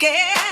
Yeah.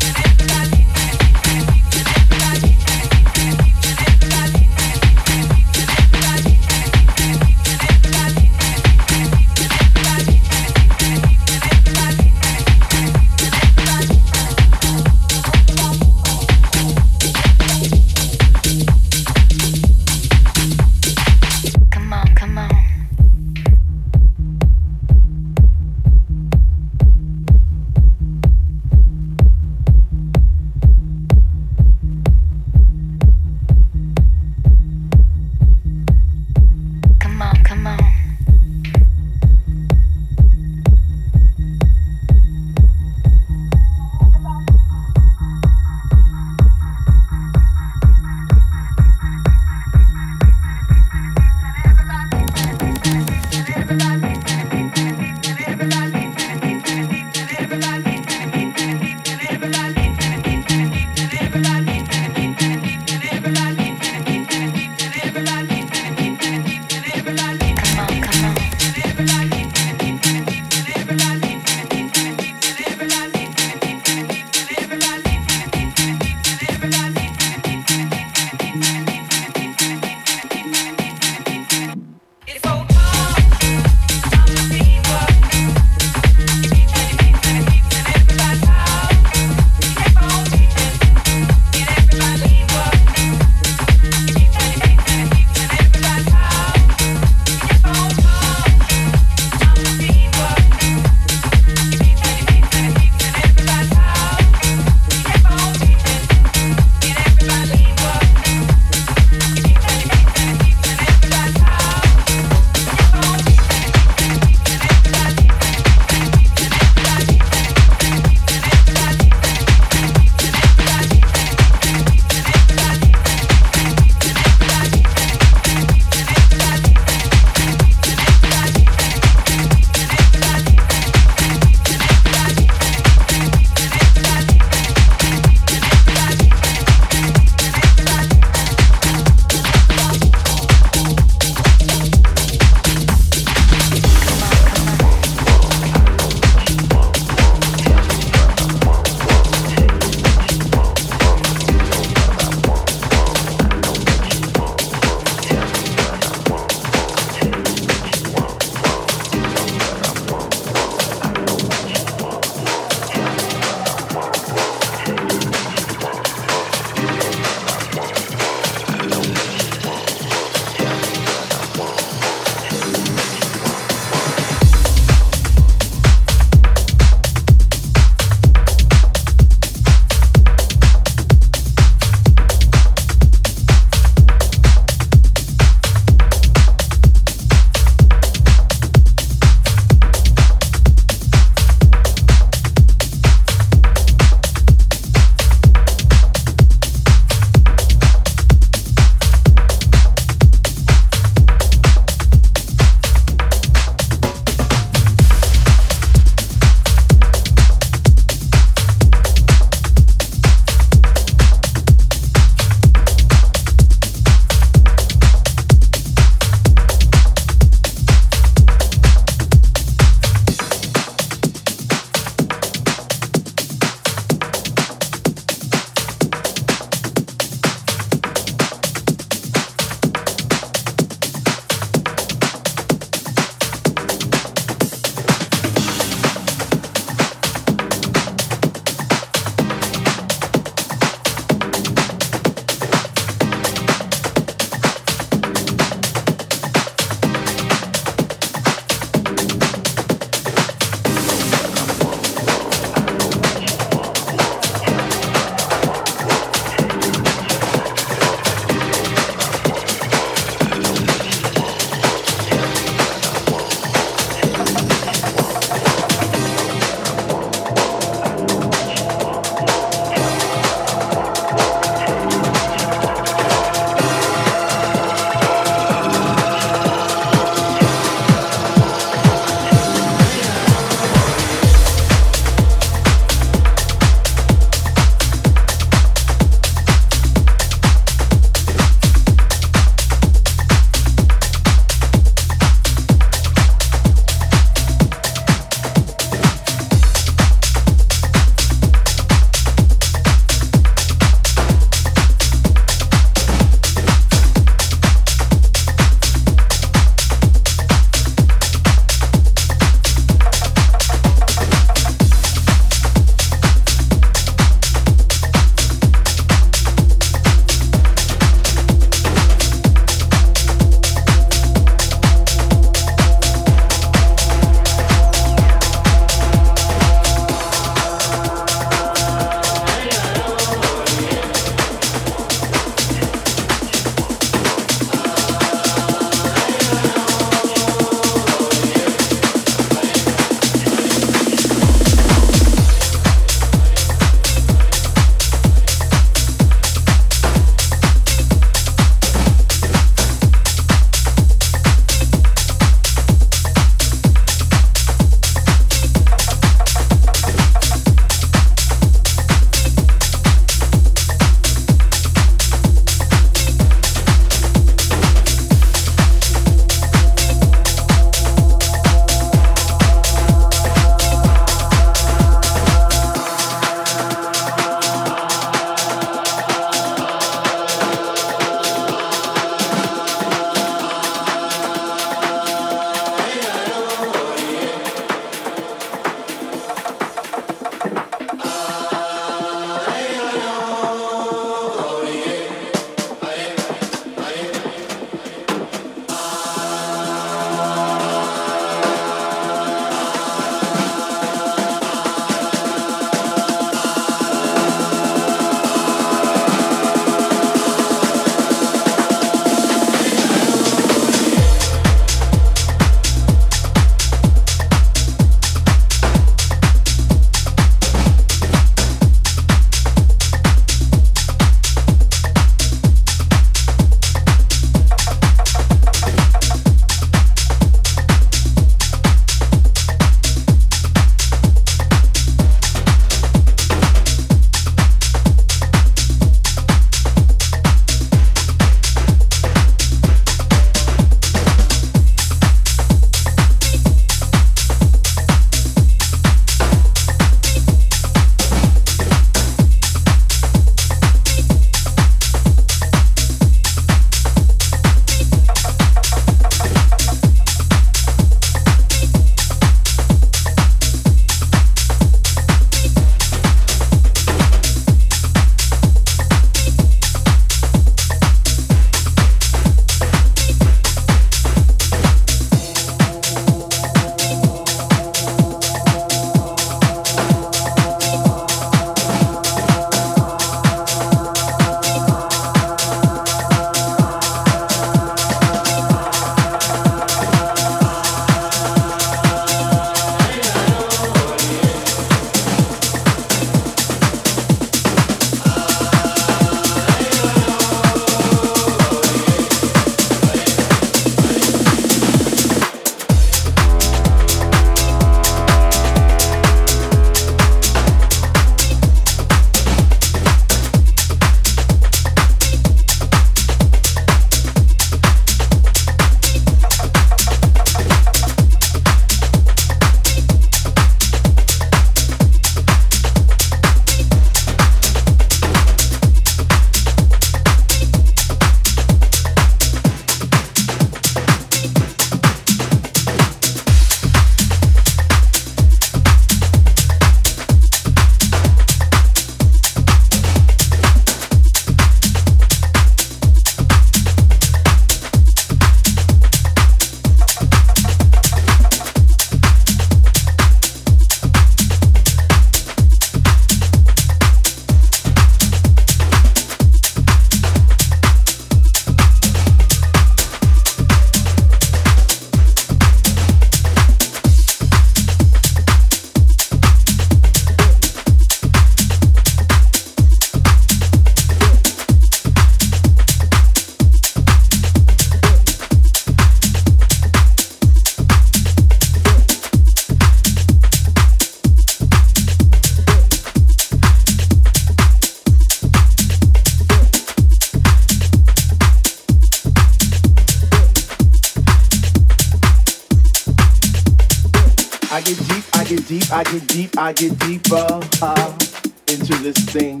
I get deeper uh, into this thing.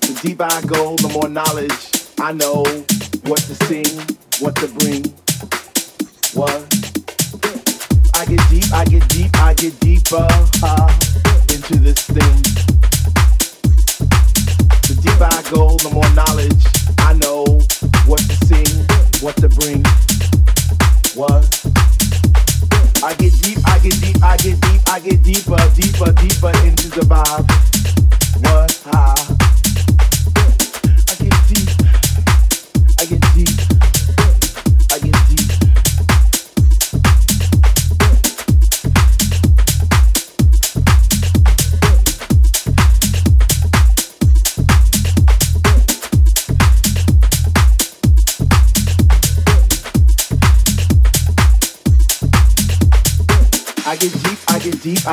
The deeper I go, the more knowledge I get deeper, deeper, deeper into the vibe.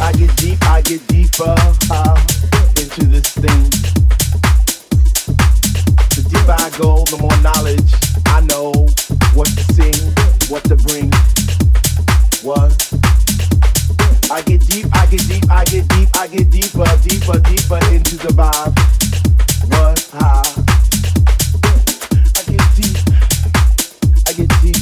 I get deep, I get deeper uh, into this thing. The deeper I go, the more knowledge I know what to sing, what to bring. What? I get deep, I get deep, I get deep, I get deeper, deeper, deeper into the vibe. What? I get deep, I get deep,